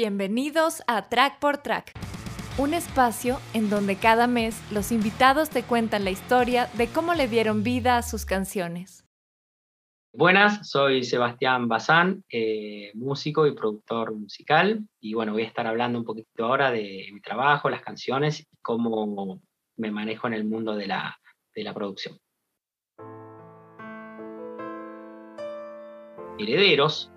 Bienvenidos a Track por Track, un espacio en donde cada mes los invitados te cuentan la historia de cómo le dieron vida a sus canciones. Buenas, soy Sebastián Bazán, eh, músico y productor musical, y bueno, voy a estar hablando un poquito ahora de mi trabajo, las canciones y cómo me manejo en el mundo de la, de la producción. Herederos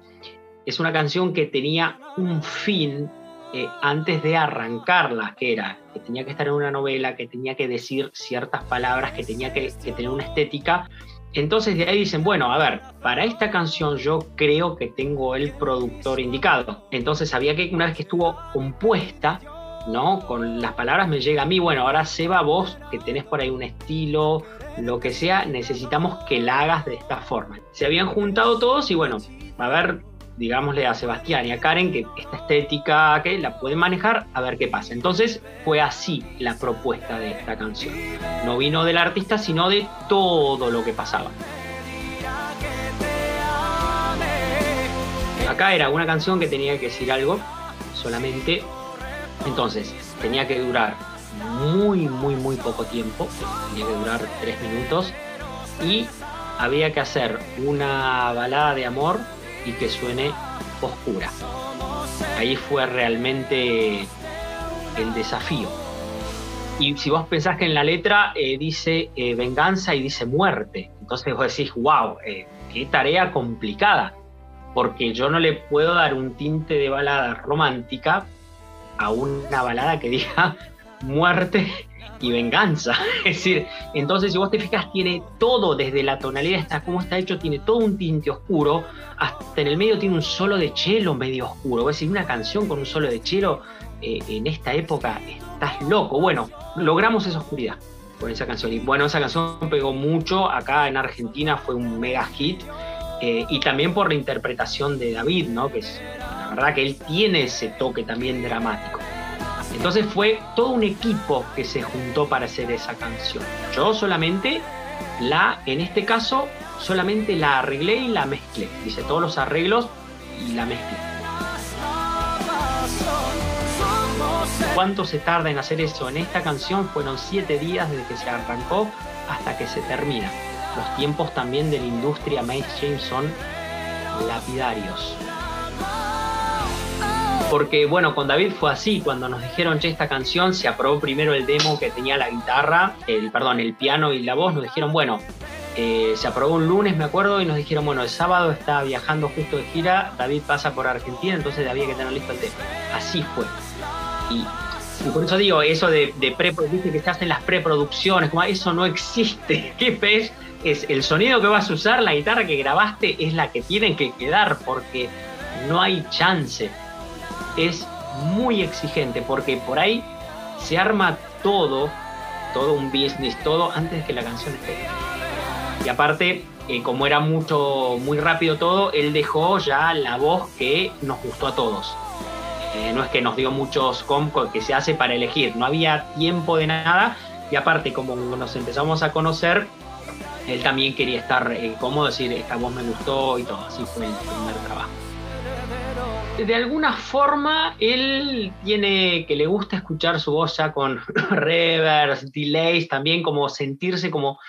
es una canción que tenía un fin eh, antes de arrancarla, que era que tenía que estar en una novela, que tenía que decir ciertas palabras, que tenía que, tener una estética. Entonces de ahí dicen, bueno, a ver, para esta canción yo creo que tengo el productor indicado. Entonces había que, una vez que estuvo compuesta, ¿no? Con las palabras me llega a mí, bueno, ahora Seba, vos que tenés por ahí un estilo, lo que sea, necesitamos que la hagas de esta forma. Se habían juntado todos y bueno, a ver, digámosle a Sebastián y a Karen que esta estética que la pueden manejar, a ver qué pasa. Entonces fue así la propuesta de esta canción. No vino del artista, sino de todo lo que pasaba. Acá era una canción que tenía que decir algo solamente. Entonces, tenía que durar muy, muy, muy poco tiempo. Tenía que durar tres minutos. Y había que hacer una balada de amor y que suene oscura. Ahí fue realmente el desafío. Y si vos pensás que en la letra eh, dice eh, venganza y dice muerte, entonces vos decís, wow, eh, qué tarea complicada, porque yo no le puedo dar un tinte de balada romántica a una balada que diga muerte y venganza. Es decir, entonces si vos te fijas, tiene todo desde la tonalidad, está cómo está hecho, tiene todo un tinte oscuro, hasta en el medio tiene un solo de chelo medio oscuro. Es decir, una canción con un solo de chelo eh, en esta época, estás loco. Bueno, logramos esa oscuridad con esa canción. Y bueno, esa canción pegó mucho, acá en Argentina fue un mega hit. Eh, y también por la interpretación de David, ¿no? Que es la verdad que él tiene ese toque también dramático. Entonces fue todo un equipo que se juntó para hacer esa canción. Yo solamente la, en este caso, solamente la arreglé y la mezclé. Hice todos los arreglos y la mezclé. ¿Cuánto se tarda en hacer eso? En esta canción fueron siete días desde que se arrancó hasta que se termina. Los tiempos también de la industria mainstream son lapidarios porque bueno, con David fue así, cuando nos dijeron, che, esta canción se aprobó primero el demo que tenía la guitarra, el, perdón, el piano y la voz, nos dijeron, bueno, eh, se aprobó un lunes, me acuerdo, y nos dijeron, bueno, el sábado está viajando justo de gira, David pasa por Argentina, entonces había que tener listo el tema. Así fue. Y, por eso digo, eso de, de que se hacen las preproducciones, como eso no existe. ¿Qué ves? Es el sonido que vas a usar, la guitarra que grabaste es la que tienen que quedar, porque no hay chance es muy exigente porque por ahí se arma todo, todo un business, todo antes que la canción esté. Y aparte, eh, como era mucho, muy rápido todo, él dejó ya la voz que nos gustó a todos. Eh, no es que nos dio muchos comp que se hace para elegir, no había tiempo de nada. Y aparte, como nos empezamos a conocer, él también quería estar eh, cómodo, decir, esta voz me gustó y todo. Así fue el primer trabajo de alguna forma él tiene que le gusta escuchar su voz ya con reverbs, delays, también como sentirse como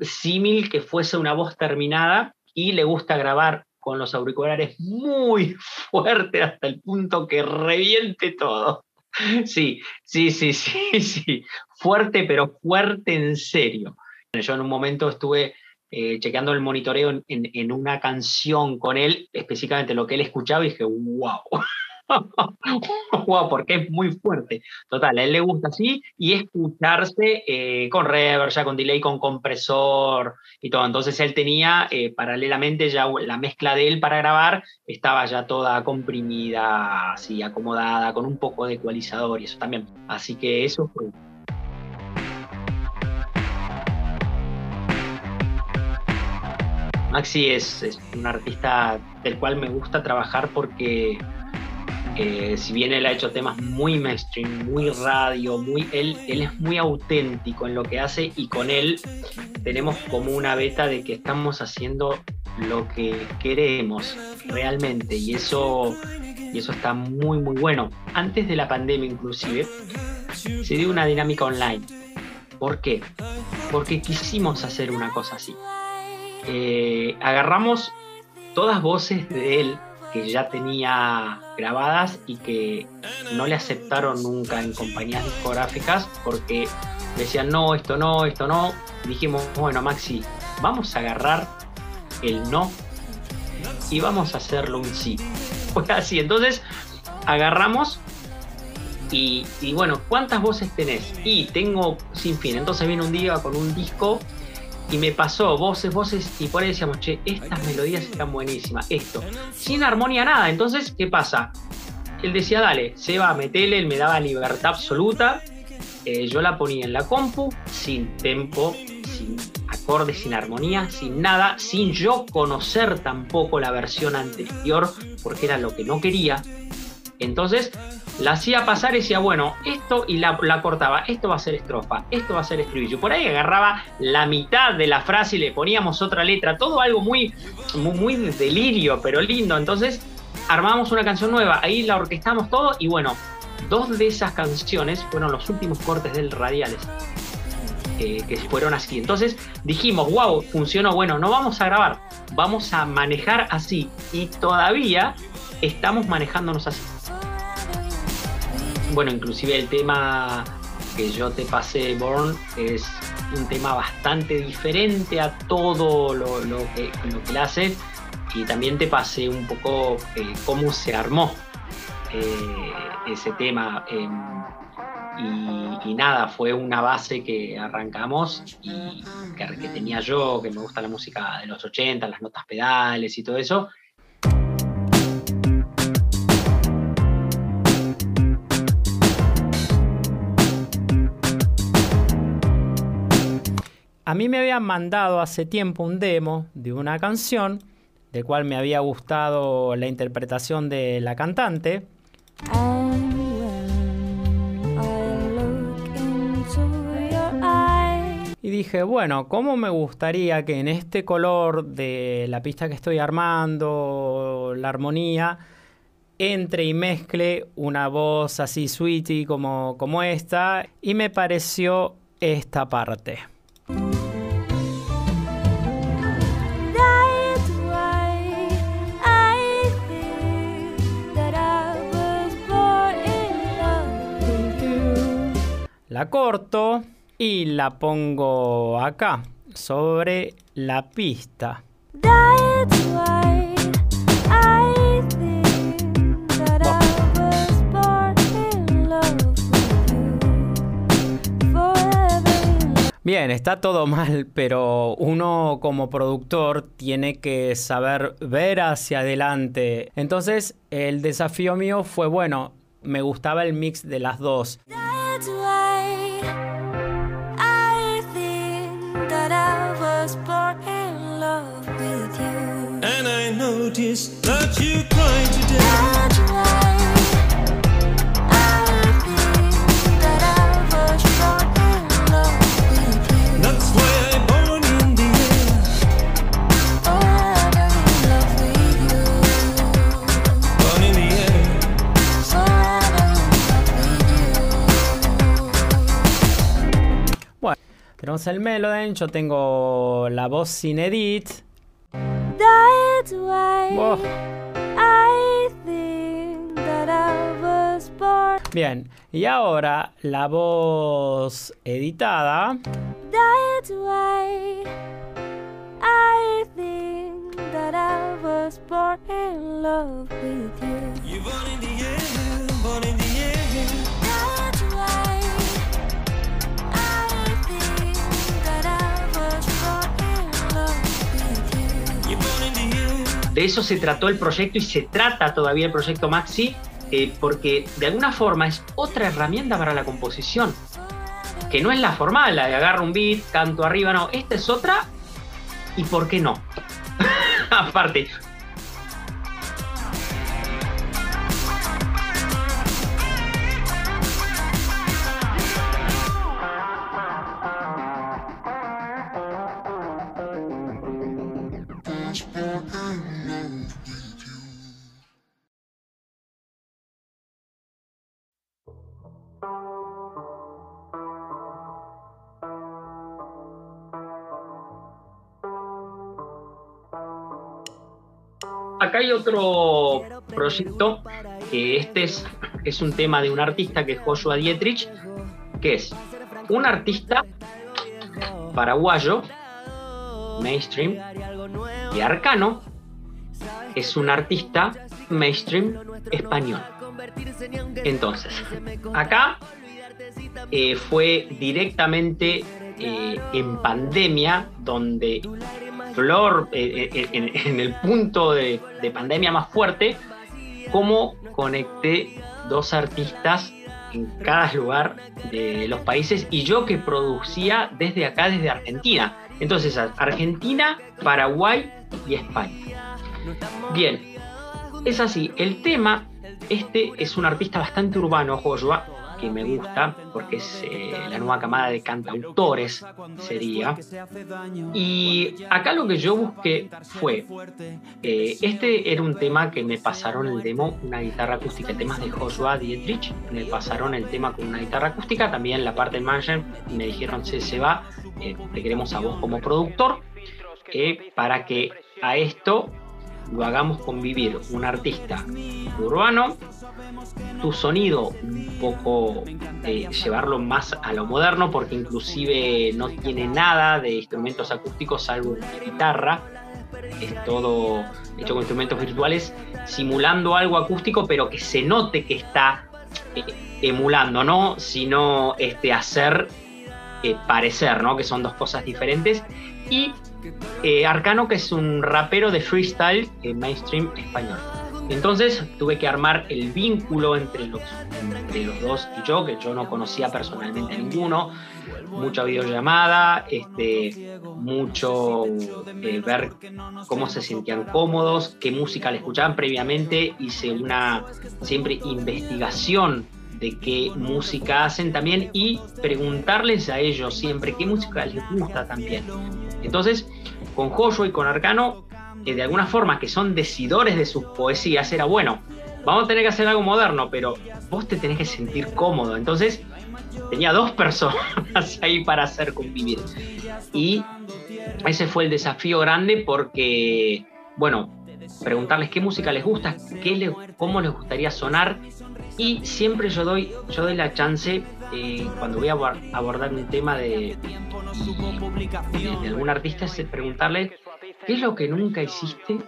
símil que fuese una voz terminada y le gusta grabar con los auriculares muy fuerte hasta el punto que reviente todo. Sí, sí, sí, sí, sí. Fuerte, pero fuerte en serio. Yo en un momento estuve eh, chequeando el monitoreo en, una canción con él, específicamente lo que él escuchaba, y dije, wow. wow, porque es muy fuerte. Total, a él le gusta así y escucharse eh, con reverb, ya con delay, con compresor y todo. Entonces él tenía eh, paralelamente ya la mezcla de él para grabar, estaba ya toda comprimida, así acomodada, con un poco de ecualizador y eso también. Así que eso fue Maxi es, un artista del cual me gusta trabajar porque eh, si bien él ha hecho temas muy mainstream, muy radio, muy, él, él es muy auténtico en lo que hace y con él tenemos como una beta de que estamos haciendo lo que queremos realmente y eso y eso está muy muy bueno. Antes de la pandemia inclusive, se dio una dinámica online. ¿Por qué? Porque quisimos hacer una cosa así. Eh, agarramos todas voces de él que ya tenía grabadas y que no le aceptaron nunca en compañías discográficas porque decían no, esto no, esto no. Dijimos, bueno, Maxi, vamos a agarrar el no y vamos a hacerlo un sí. Fue así, entonces agarramos y, y, bueno, ¿cuántas voces tenés? Y tengo sin fin. Entonces viene un día con un disco y me pasó voces, voces, y por ahí decíamos, che, estas melodías están buenísimas, esto, sin armonía nada. Entonces, ¿qué pasa? Él decía, dale, se va, metele, él me daba libertad absoluta. Eh, yo la ponía en la compu, sin tempo, sin acordes, sin armonía, sin nada, sin yo conocer tampoco la versión anterior, porque era lo que no quería. Entonces, la hacía pasar y decía, bueno, esto y la, cortaba, esto va a ser estrofa, esto va a ser estribillo. Por ahí agarraba la mitad de la frase y le poníamos otra letra, todo algo muy, muy, muy delirio, pero lindo. Entonces armábamos una canción nueva, ahí la orquestamos todo y bueno, dos de esas canciones fueron los últimos cortes del Radiales. Eh, que fueron así. Entonces dijimos, wow, funcionó, bueno, no vamos a grabar, vamos a manejar así. Y todavía estamos manejándonos así bueno, inclusive el tema que yo te pasé, Born, es un tema bastante diferente a todo lo, que, lo que le hace. Y también te pasé un poco eh, cómo se armó eh, ese tema. Em, y, nada, fue una base que arrancamos y que, que tenía yo, que me gusta la música de los 80, las notas pedales y todo eso. A mí me habían mandado hace tiempo un demo de una canción, de cual me había gustado la interpretación de la cantante. Y dije, bueno, ¿cómo me gustaría que en este color de la pista que estoy armando, la armonía, entre y mezcle una voz así sweetie como, como esta? Y me pareció esta parte. La corto y la pongo acá, sobre la pista. Bien, está todo mal, pero uno como productor tiene que saber ver hacia adelante. Entonces, el desafío mío fue, bueno, me gustaba el mix de las dos. Tenemos el Melody, yo tengo la voz sin edit. Bien, y ahora la voz editada. De eso se trató el proyecto y se trata todavía el proyecto Maxi, eh, porque de alguna forma es otra herramienta para la composición, que no es la formal, la de agarro un beat, canto arriba, no, esta es otra, y por qué no. Aparte, que este es, es un tema de un artista que es Joshua Dietrich, que es un artista paraguayo, mainstream, y Arcano es un artista mainstream español. Entonces, acá eh, fue directamente eh, en pandemia donde Flor, eh, en, el punto de pandemia más fuerte, cómo conecté dos artistas en cada lugar de los países y yo que producía desde acá, desde Argentina. Entonces, Argentina, Paraguay y España. Bien, es así. El tema, este es un artista bastante urbano, Joshua, que me gusta, porque es eh, la nueva camada de cantautores, sería. Y acá lo que yo busqué fue, eh, este era un tema que me pasaron el demo, una guitarra acústica, temas de Joshua Dietrich, me pasaron el tema con una guitarra acústica, también la parte de management, y me dijeron, se, se va, eh, te queremos a vos como productor, para que a esto lo hagamos convivir un artista urbano, tu sonido un poco eh, llevarlo más a lo moderno porque inclusive no tiene nada de instrumentos acústicos salvo guitarra, es todo hecho con instrumentos virtuales simulando algo acústico pero que se note que está eh, emulando, no sino este, hacer eh, parecer, ¿no? que son dos cosas diferentes y eh, Arcano, que es un rapero de freestyle eh, mainstream español. Entonces tuve que armar el vínculo entre los, entre los dos y yo, que yo no conocía personalmente a ninguno. Mucha videollamada, este, mucho eh, ver cómo se sentían cómodos, qué música le escuchaban previamente. Hice una siempre investigación de qué música hacen también y preguntarles a ellos siempre qué música les gusta también. Entonces, con Joshua y con Arcano, eh, de alguna forma, que son decidores de sus poesías, era bueno, vamos a tener que hacer algo moderno, pero vos te tenés que sentir cómodo. Entonces, tenía dos personas ahí para hacer convivir. Y ese fue el desafío grande porque, bueno, preguntarles qué música les gusta, qué cómo les gustaría sonar y siempre yo doy, yo doy la chance eh, cuando voy a abordar un tema de, de, algún artista es preguntarle qué es lo que nunca hiciste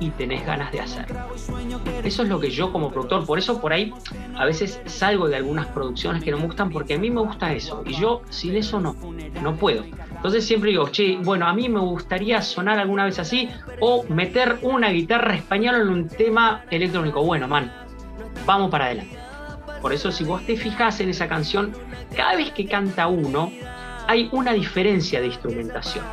y tenés ganas de hacer. Eso es lo que yo como productor, por eso por ahí a veces salgo de algunas producciones que no me gustan porque a mí me gusta eso y yo sin eso no, no puedo. Entonces siempre digo, che, bueno, a mí me gustaría sonar alguna vez así o meter una guitarra española en un tema electrónico. Bueno, man, vamos para adelante. Por eso si vos te fijas en esa canción, cada vez que canta uno, hay una diferencia de instrumentación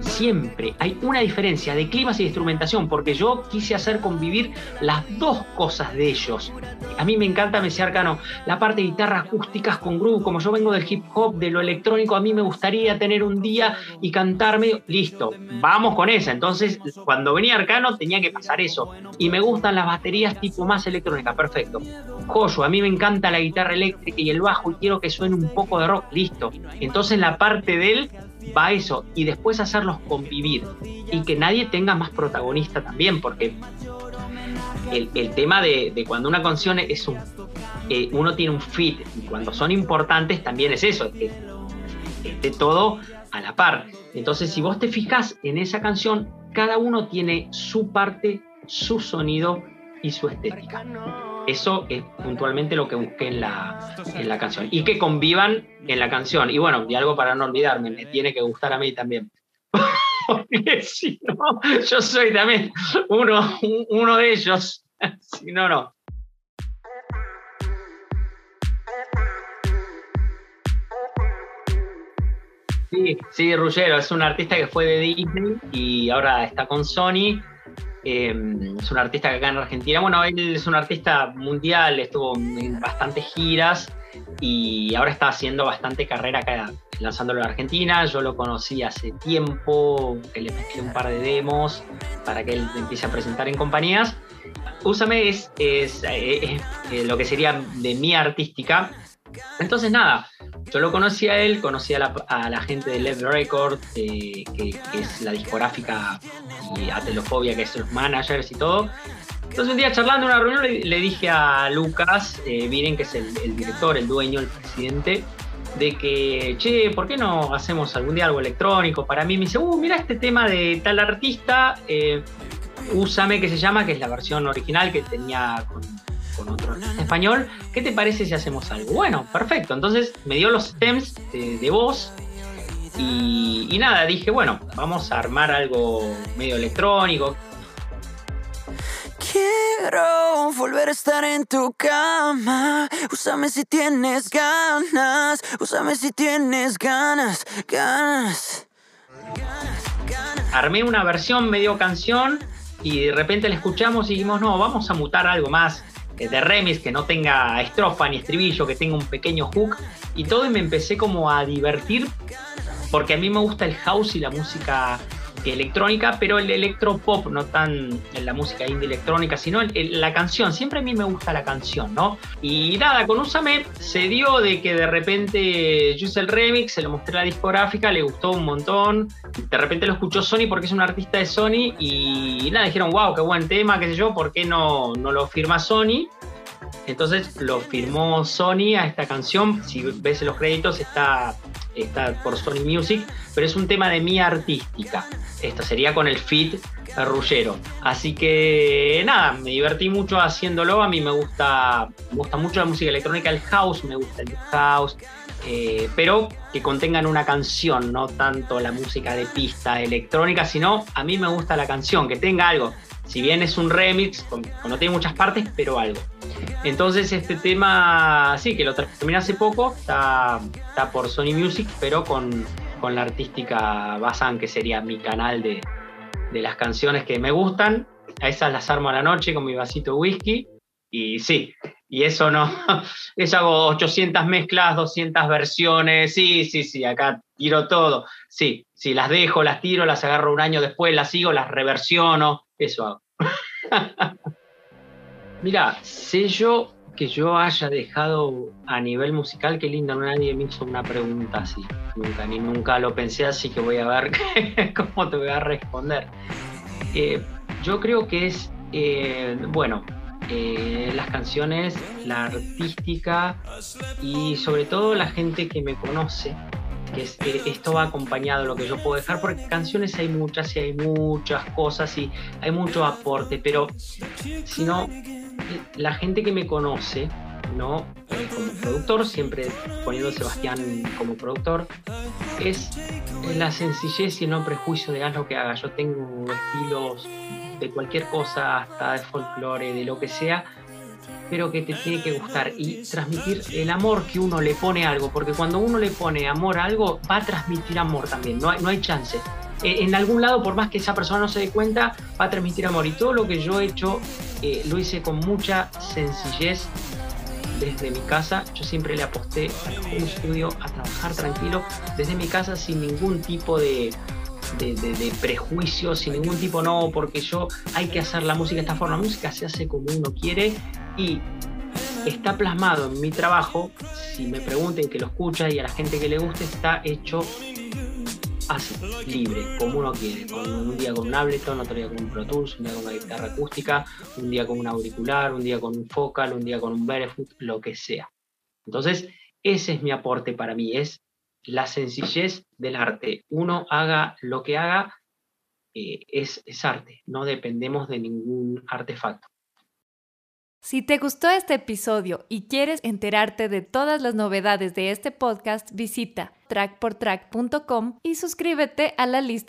siempre hay una diferencia de climas y de instrumentación, porque yo quise hacer convivir las dos cosas de ellos. A mí me encanta, me decía Arcano, la parte de guitarras acústicas con groove, como yo vengo del hip hop, de lo electrónico, a mí me gustaría tener un día y cantarme, listo, vamos con esa. Entonces, cuando venía Arcano tenía que pasar eso. Y me gustan las baterías tipo más electrónica, perfecto. Joyo, a mí me encanta la guitarra eléctrica y el bajo y quiero que suene un poco de rock, listo. Entonces la parte de él va eso y después hacerlos convivir y que nadie tenga más protagonista también, porque el, tema de, cuando una canción es un, eh, uno tiene un fit y cuando son importantes también es eso, que esté todo a la par. Entonces, si vos te fijas en esa canción, cada uno tiene su parte, su sonido y su estética. Eso es puntualmente lo que busqué en la, en la canción. Y que convivan en la canción. Y bueno, y algo para no olvidarme, me tiene que gustar a mí también. Porque si no, yo soy también uno, uno de ellos. si no, no. Sí, sí, Ruggero es un artista que fue de Disney y ahora está con Sony Em, es un artista que acá en Argentina, bueno, él es un artista mundial, estuvo en bastantes giras y ahora está haciendo bastante carrera acá lanzándolo en Argentina. Yo lo conocí hace tiempo, que le mezclé un par de demos para que él empiece a presentar en compañías. Úsame es, es, eh, eh, lo que sería de mi artística. Entonces, nada, yo lo conocí a él, conocí a la, gente de Left Record, que, es la discográfica, y a Telofobia, que es los managers y todo. Entonces un día charlando en una reunión le, dije a Lucas, eh, que es el, director, el dueño, el presidente, de que, che, ¿por qué no hacemos algún día algo electrónico? Para mí me dice, uh, mira este tema de tal artista, eh, Úsame, que se llama, que es la versión original que tenía con, otro español. ¿Qué te parece si hacemos algo? Bueno, perfecto. Entonces me dio los stems de, voz y, y, nada, dije, bueno, vamos a armar algo medio electrónico. Quiero volver a estar en tu cama. Úsame si tienes ganas. Úsame si tienes ganas, ganas. Armé una versión medio canción y de repente la escuchamos y dijimos, no, vamos a mutar algo más de remix que no tenga estrofa ni estribillo, que tenga un pequeño hook y todo y me empecé como a divertir porque a mí me gusta el house y la música electrónica, pero el electropop, no tan la música indie electrónica, sino la canción. Siempre a mí me gusta la canción, ¿no? Y nada, con Usame se dio de que de repente yo el remix, se lo mostré a la discográfica, le gustó un montón. De repente lo escuchó Sony porque es un artista de Sony y, nada, dijeron, wow, qué buen tema, qué sé yo, ¿por qué no, no lo firma Sony? Entonces lo firmó Sony a esta canción. Si ves los créditos, está, está por Sony Music, pero es un tema de mi artística. Esto sería con el fit Rullero. Así que nada, me divertí mucho haciéndolo. A mí me gusta, me gusta mucho la música electrónica, el house, me gusta el house. Eh, pero que contengan una canción, no tanto la música de pista electrónica, sino a mí me gusta la canción, que tenga algo. Si bien es un remix, no tiene muchas partes, pero algo. Entonces este tema, sí, que lo terminé hace poco, está, está por Sony Music, pero con, con la artística Bazan, que sería mi canal de, de las canciones que me gustan. A esas las armo a la noche con mi vasito de whisky. Y sí, y eso no, eso hago 800 mezclas, 200 versiones, sí, sí, sí, acá tiro todo. Sí, sí, las dejo, las tiro, las agarro un año después, las sigo, las reversiono, eso hago. Mira, yo que yo haya dejado a nivel musical, qué lindo, nadie me hizo una pregunta así, nunca, ni nunca lo pensé, así que voy a ver cómo te voy a responder. Eh, yo creo que es, eh, bueno, eh, las canciones, la artística y sobre todo la gente que me conoce, que, esto va acompañado de lo que yo puedo dejar, porque canciones hay muchas y hay muchas cosas y hay mucho aporte, pero si no, la gente que me conoce, ¿no? Eh, como productor, siempre poniendo a Sebastián como productor, es la sencillez y no prejuicio de haz lo que haga. Yo tengo estilos de cualquier cosa, hasta de folclore, de lo que sea, pero que te tiene que gustar y transmitir el amor que uno le pone a algo, porque cuando uno le pone amor a algo, va a transmitir amor también, no hay, no hay chance. Eh, en algún lado, por más que esa persona no se dé cuenta, va a transmitir amor. Y todo lo que yo he hecho, eh, lo hice con mucha sencillez desde mi casa. Yo siempre le aposté a un estudio, a trabajar tranquilo, desde mi casa sin ningún tipo de, de, de, prejuicios, sin ningún tipo, no, porque yo hay que hacer la música de esta forma. La música se hace como uno quiere y está plasmado en mi trabajo. Si me pregunten que lo escucha y a la gente que le guste, está hecho así, libre, como uno quiere. Un día con un Ableton, otro día con un Pro Tools, un día con una guitarra acústica, un día con un auricular, un día con un focal, un día con un barefoot, lo que sea. Entonces, ese es mi aporte para mí, es la sencillez del arte. Uno haga lo que haga, eh, es, es arte, no dependemos de ningún artefacto. Si te gustó este episodio y quieres enterarte de todas las novedades de este podcast, visita trackportrack.com y suscríbete a la lista